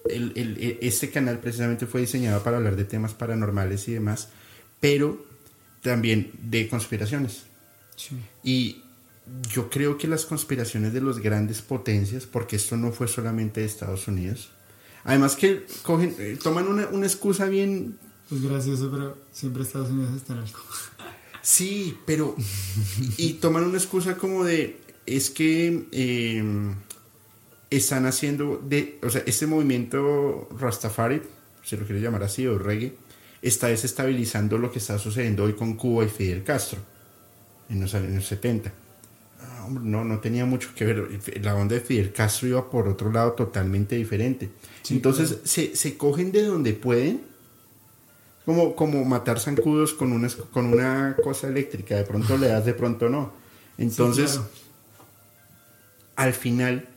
el, este canal precisamente fue diseñado para hablar de temas paranormales y demás, pero también de conspiraciones. Y yo creo que las conspiraciones de las grandes potencias, porque esto no fue solamente de Estados Unidos, además que cogen, eh, toman una, una excusa bien... Pues gracioso, pero siempre Estados Unidos está en algo. Sí, pero... y toman una excusa como de, es que... Eh, están haciendo, de, o sea, este movimiento Rastafari, si lo quiere llamar así, o reggae, está desestabilizando lo que está sucediendo hoy con Cuba y Fidel Castro en los años 70. Ah, no, no tenía mucho que ver. La onda de Fidel Castro iba por otro lado totalmente diferente. Entonces se, se, cogen de donde pueden, como, como matar zancudos con una, con una cosa eléctrica. De pronto le das, de pronto no. Entonces, al final,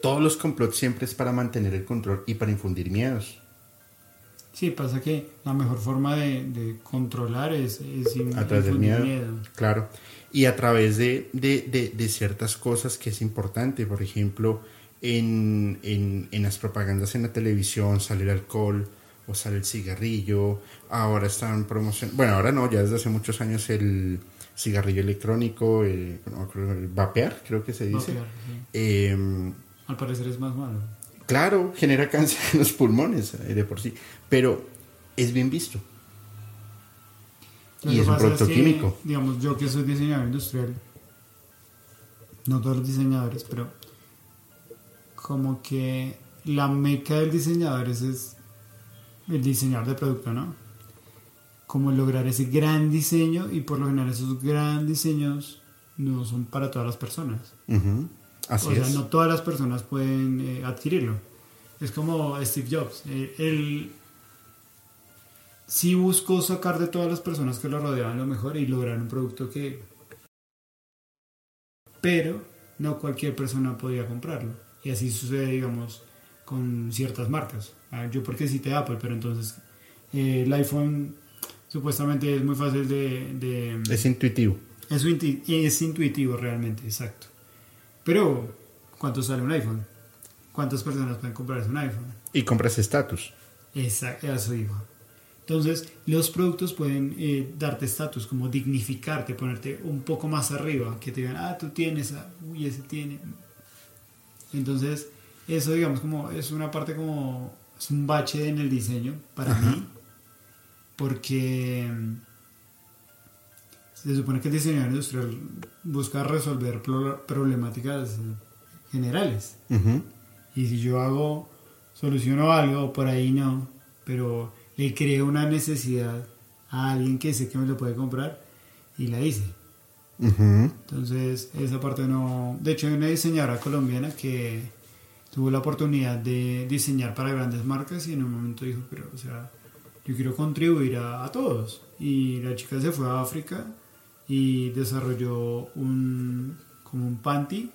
todos los complots siempre es para mantener el control y para infundir miedos. Sí, pasa que la mejor forma de, controlar es, a través del miedo, Claro. Y a través de, ciertas cosas que es importante. Por ejemplo, en, en, las propagandas en la televisión sale el alcohol o sale el cigarrillo. Ahora están promocionando. Bueno, ahora no, ya desde hace muchos años el cigarrillo electrónico, el, vapear, creo que se dice. Em, al parecer es más malo. Claro, genera cáncer en los pulmones eh, de por sí, pero es bien visto. y es un producto químico. Digamos, yo que soy diseñador industrial, no todos los diseñadores, pero como que la meca del diseñador es, el diseñador de producto, ¿no? Como lograr ese gran diseño y por lo general esos grandes diseños no son para todas las personas o sea, no todas las personas pueden eh, adquirirlo. Es como Steve Jobs. Eh, él sí buscó sacar de todas las personas que lo rodeaban lo mejor y lograr un producto que... Pero no cualquier persona podía comprarlo. Y así sucede, digamos, con ciertas marcas. Ah, yo porque cité Apple, pero entonces eh, el iPhone supuestamente es muy fácil de... es intuitivo. Es, es intuitivo realmente, exacto. Pero, ¿cuánto sale un iPhone? ¿Cuántas personas pueden comprarse un iPhone? Y compras estatus. Exacto, eso digo. Entonces, los productos pueden eh, darte estatus, como dignificarte, ponerte un poco más arriba, que te digan, ah, tú tienes, ah, uy, ese tiene. Entonces, eso, digamos, como es una parte como, es un bache en el diseño para mí, porque se supone que el diseñador industrial busca resolver problemáticas generales. Y si yo hago, soluciono algo, por ahí no, pero le creo una necesidad a alguien que sé que me lo puede comprar y la hice. Entonces, esa parte no. De hecho, hay una diseñadora colombiana que tuvo la oportunidad de diseñar para grandes marcas y en un momento dijo, pero, o sea, yo quiero contribuir a, a todos. Y la chica se fue a África y desarrolló un, como un panty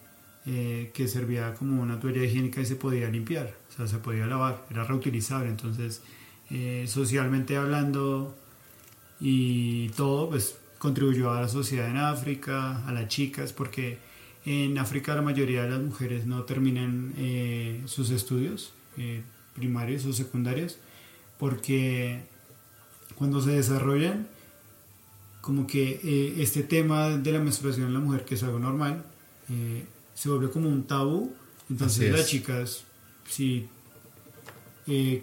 eh, que servía como una toalla higiénica y se podía limpiar, o sea, se podía lavar, era reutilizable, entonces eh, socialmente hablando y todo, pues contribuyó a la sociedad en África, a las chicas, porque en África la mayoría de las mujeres no terminan eh, sus estudios eh, primarios o secundarios, porque cuando se desarrollan, como que eh, este tema de la menstruación en la mujer, que es algo normal, se vuelve como un tabú. Entonces las chicas, si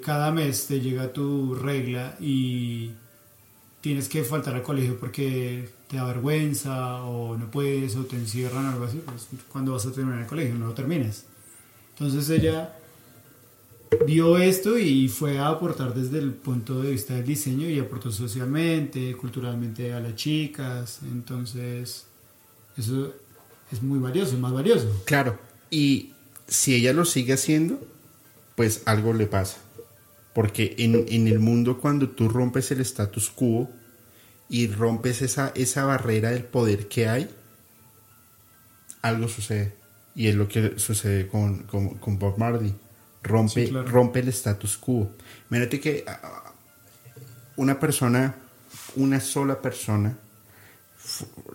cada mes te llega tu regla y tienes que faltar al colegio porque te da vergüenza o no puedes o te encierran o algo así, pues cuando vas a terminar el colegio no lo terminas. Entonces ella vio esto y fue a aportar desde el punto de vista del diseño y aportó socialmente, culturalmente a las chicas, entonces eso es muy valioso, más valioso. Claro, y si ella lo sigue haciendo, pues algo le pasa porque en, en, el mundo cuando tú rompes el status quo y rompes esa, esa barrera del poder que hay, algo sucede. Y es lo que sucede con, con, con Bob Marley. Rompe, rompe el status quo. Mírate que ah, una persona, una sola persona,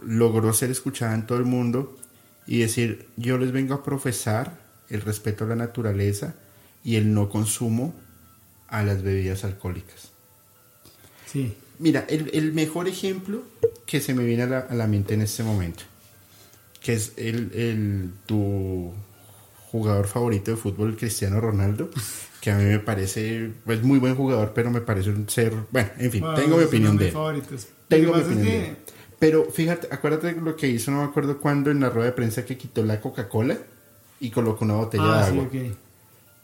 logró ser escuchada en todo el mundo y decir, yo les vengo a profesar el respeto a la naturaleza y el no consumo a las bebidas alcohólicas. Sí. Mira, el, mejor ejemplo que se me viene a la, mente en este momento, que es el, tu jugador favorito de fútbol, Cristiano Ronaldo, que a mí me parece, pues muy buen jugador, pero me parece un ser, bueno, en fin, tengo mi opinión de él. Tengo mi opinión de él. Pero fíjate, acuérdate lo que hizo, no me acuerdo cuándo, en la rueda de prensa que quitó la Coca-Cola y colocó una botella ah, de agua. Sí,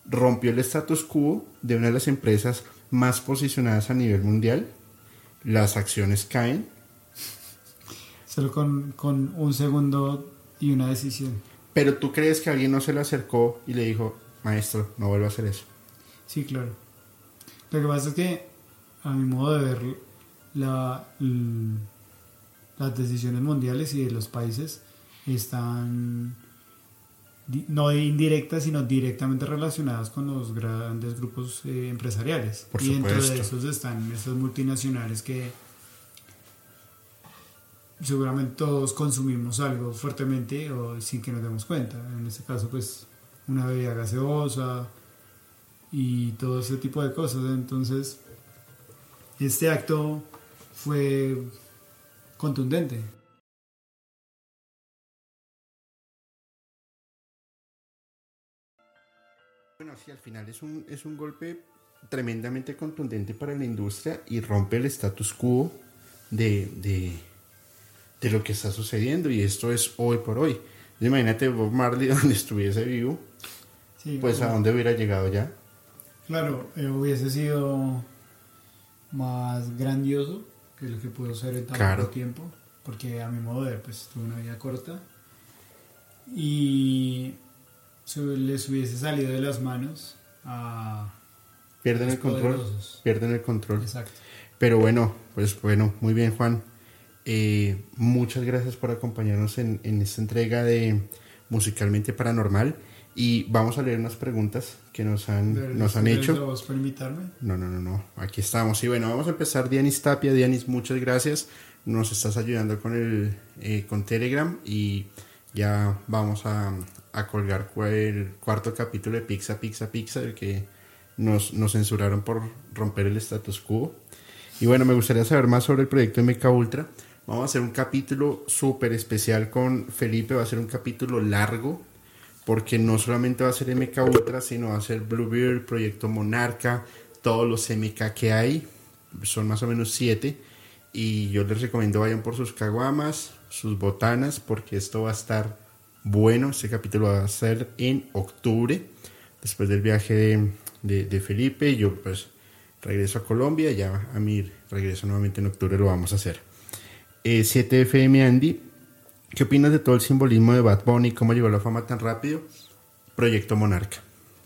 rompió el status quo de una de las empresas más posicionadas a nivel mundial. Las acciones caen. Solo con, con un segundo y una decisión. Pero tú crees que alguien no se le acercó y le dijo, maestro, no vuelva a hacer eso. Sí, claro. Lo que pasa es que, a mi modo de ver, la, las decisiones mundiales y de los países están no indirectas, sino directamente relacionadas con los grandes grupos eh, empresariales. Por y dentro de esos están esas multinacionales que seguramente todos consumimos algo fuertemente o sin que nos demos cuenta. En este caso, pues una bebida gaseosa y todo ese tipo de cosas. Entonces, este acto fue contundente. Bueno, sí, al final es un, es un golpe tremendamente contundente para la industria y rompe el status quo de, de, lo que está sucediendo y esto es hoy por hoy. Imagínate Bob Marley donde estuviese vivo, pues a dónde hubiera llegado ya. Claro, eh, hubiese sido más grandioso que lo que pudo ser en tan poco tiempo, porque a mi modo de ver, pues tuvo una vida corta. Y les hubiese salido de las manos a pierden el control pierden el control exacto pero bueno pues bueno muy bien Juan eh, muchas gracias por acompañarnos en, esta entrega de musicalmente paranormal y vamos a leer unas preguntas que nos han, nos han hecho. por invitarme? No, no, no, no. Aquí estamos. Y bueno, vamos a empezar. Dianis Tapia. Dianis, muchas gracias. Nos estás ayudando con el eh, con Telegram y ya vamos a, a colgar el cuarto capítulo de Pizza, Pizza, Pizza, el que nos, nos censuraron por romper el status quo. Y bueno, me gustaría saber más sobre el proyecto MK Ultra. Vamos a hacer un capítulo súper especial con Felipe, va a ser un capítulo largo, porque no solamente va a ser MK Ultra, sino va a ser Bluebeard, Proyecto Monarca, todos los MK que hay, son más o menos siete. Y yo les recomiendo vayan por sus caguamas, sus botanas, porque esto va a estar bueno. Este capítulo va a ser en octubre, después del viaje de, de, Felipe. Yo pues regreso a Colombia, ya a mi regreso nuevamente en octubre lo vamos a hacer. 7FM eh, Andy, ¿qué opinas de todo el simbolismo de Bad Bunny? ¿Cómo llegó a la fama tan rápido? Proyecto Monarca.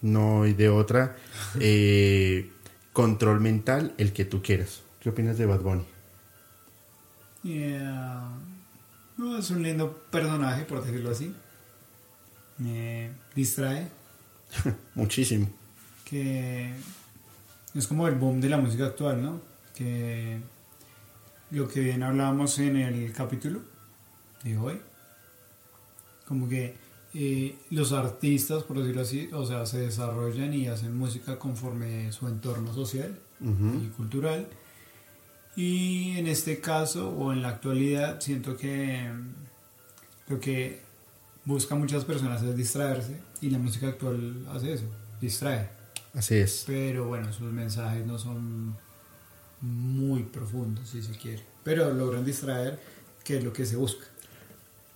No hay de otra. Eh, control mental, el que tú quieras. ¿Qué opinas de Bad Bunny? No, es un lindo personaje, por decirlo así me distrae. Muchísimo. Que es como el boom de la música actual, ¿no? Que lo que bien hablábamos en el capítulo de hoy. Como que eh, los artistas, por decirlo así, o sea, se desarrollan y hacen música conforme su entorno social y cultural. Y en este caso, o en la actualidad, siento que lo que busca muchas personas es distraerse y la música actual hace eso, distrae. Así es. Pero bueno, sus mensajes no son muy profundos, si se quiere. Pero logran distraer, que es lo que se busca.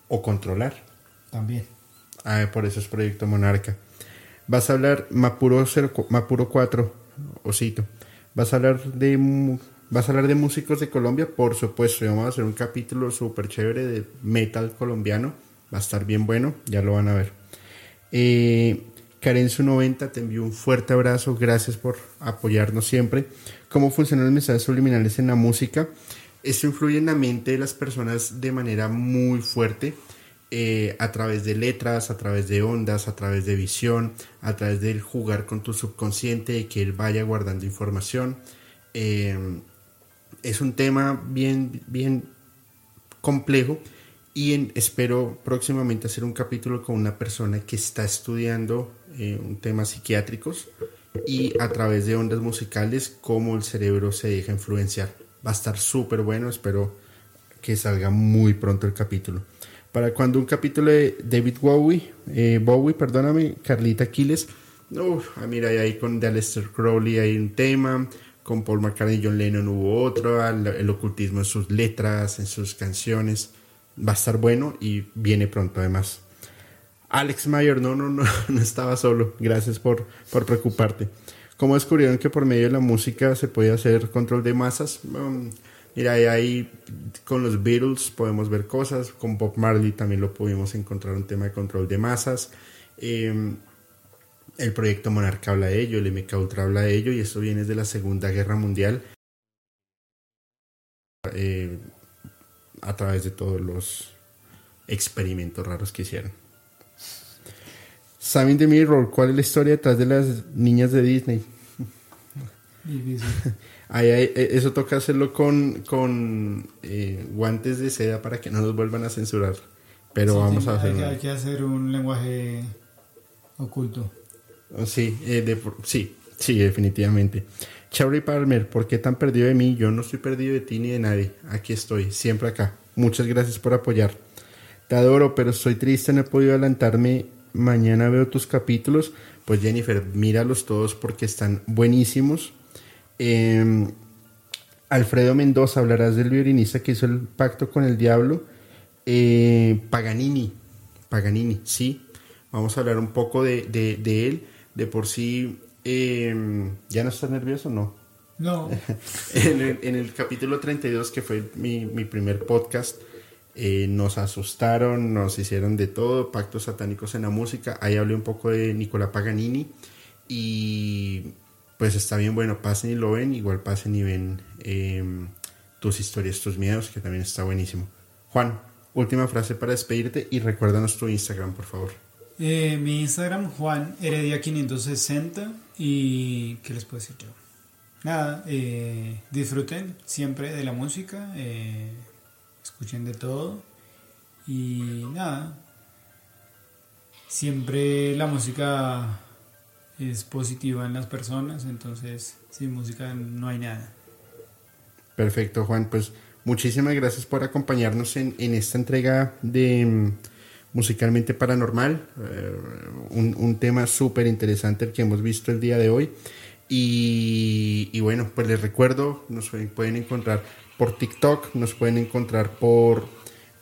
O controlar. También. Ah, por eso es Proyecto Monarca. Vas a hablar Mapuro, Mapuro 4, Osito. Vas a hablar de vas a hablar de músicos de Colombia, por supuesto. Vamos a hacer un capítulo súper chévere de metal colombiano. Va a estar bien bueno, ya lo van a ver. Eh, Karen su 90 te envío un fuerte abrazo. Gracias por apoyarnos siempre. ¿Cómo funcionan los mensajes subliminales en la música? Esto influye en la mente de las personas de manera muy fuerte. Eh, a través de letras, a través de ondas, a través de visión, a través del jugar con tu subconsciente y que él vaya guardando información. Eh, es un tema bien, bien complejo y espero próximamente hacer un capítulo con una persona que está estudiando eh, temas psiquiátricos y a través de ondas musicales cómo el cerebro se deja influenciar. Va a estar súper bueno, espero que salga muy pronto el capítulo. Para cuando un capítulo de David Bowie, eh, Bowie, perdóname, Carlita Aquiles, uf, ah, mira, ahí con de Crowley hay un tema, con Paul McCartney y John Lennon hubo otro, el ocultismo en sus letras, en sus canciones, va a estar bueno y viene pronto además. Alex Mayer, no, no, no, no estaba solo, gracias por, por preocuparte. ¿Cómo descubrieron que por medio de la música se puede hacer control de masas? Um, Mira, ahí con los Beatles podemos ver cosas, con Bob Marley también lo pudimos encontrar un tema de control de masas. Em, el proyecto Monarca habla de ello, el MK Ultra habla de ello y eso viene de la Segunda Guerra Mundial. Eh, a través de todos los experimentos raros que hicieron. Saben de Mirror, ¿cuál es la historia detrás de las niñas de Disney? E, eso toca hacerlo con, con eh, guantes de seda para que no nos vuelvan a censurar. Pero vamos a hacerlo. Hay, que hacer un lenguaje oculto. Sí, eh, sí, sí, definitivamente. Charlie Palmer, ¿por qué tan perdido de mí? Yo no estoy perdido de ti ni de nadie. Aquí estoy, siempre acá. Muchas gracias por apoyar. Te adoro, pero estoy triste, no he podido adelantarme. Mañana veo tus capítulos. Pues Jennifer, míralos todos porque están buenísimos. Em, Alfredo Mendoza, hablarás del violinista que hizo el pacto con el diablo. Eh, Paganini, Paganini, sí. Vamos a hablar un poco de, él. De por sí, em, ¿ya no estás nervioso? No. No. en, el, capítulo 32, que fue mi, primer podcast, eh, nos asustaron, nos hicieron de todo, pactos satánicos en la música. Ahí hablé un poco de Nicola Paganini y pues está bien bueno, pasen y lo ven, igual pasen y ven em, tus historias, tus miedos, que también está buenísimo. Juan, última frase para despedirte y recuérdanos tu Instagram, por favor. Eh, mi Instagram, Juan Heredia 560 y ¿qué les puedo decir yo? Nada, eh, disfruten siempre de la música, escuchen de todo y nada, siempre la música es positiva en las personas, entonces sin música no hay nada. Perfecto, Juan. Pues muchísimas gracias por acompañarnos en, esta entrega de mm, Musicalmente Paranormal, eh, un, tema súper interesante el que hemos visto el día de hoy. Y, bueno, pues les recuerdo, nos pueden encontrar por TikTok, nos pueden encontrar por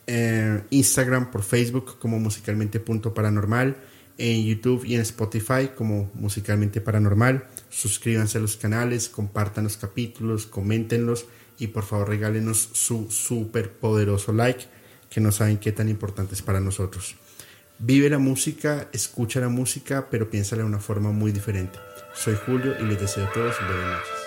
eh, Instagram, por Facebook como musicalmente.paranormal en YouTube y en Spotify como Musicalmente Paranormal. Suscríbanse a los canales, compartan los capítulos, coméntenlos y por favor regálenos su súper poderoso like que no saben qué tan importante es para nosotros. Vive la música, escucha la música, pero piénsala de una forma muy diferente. Soy Julio y les deseo a todos buenas noches.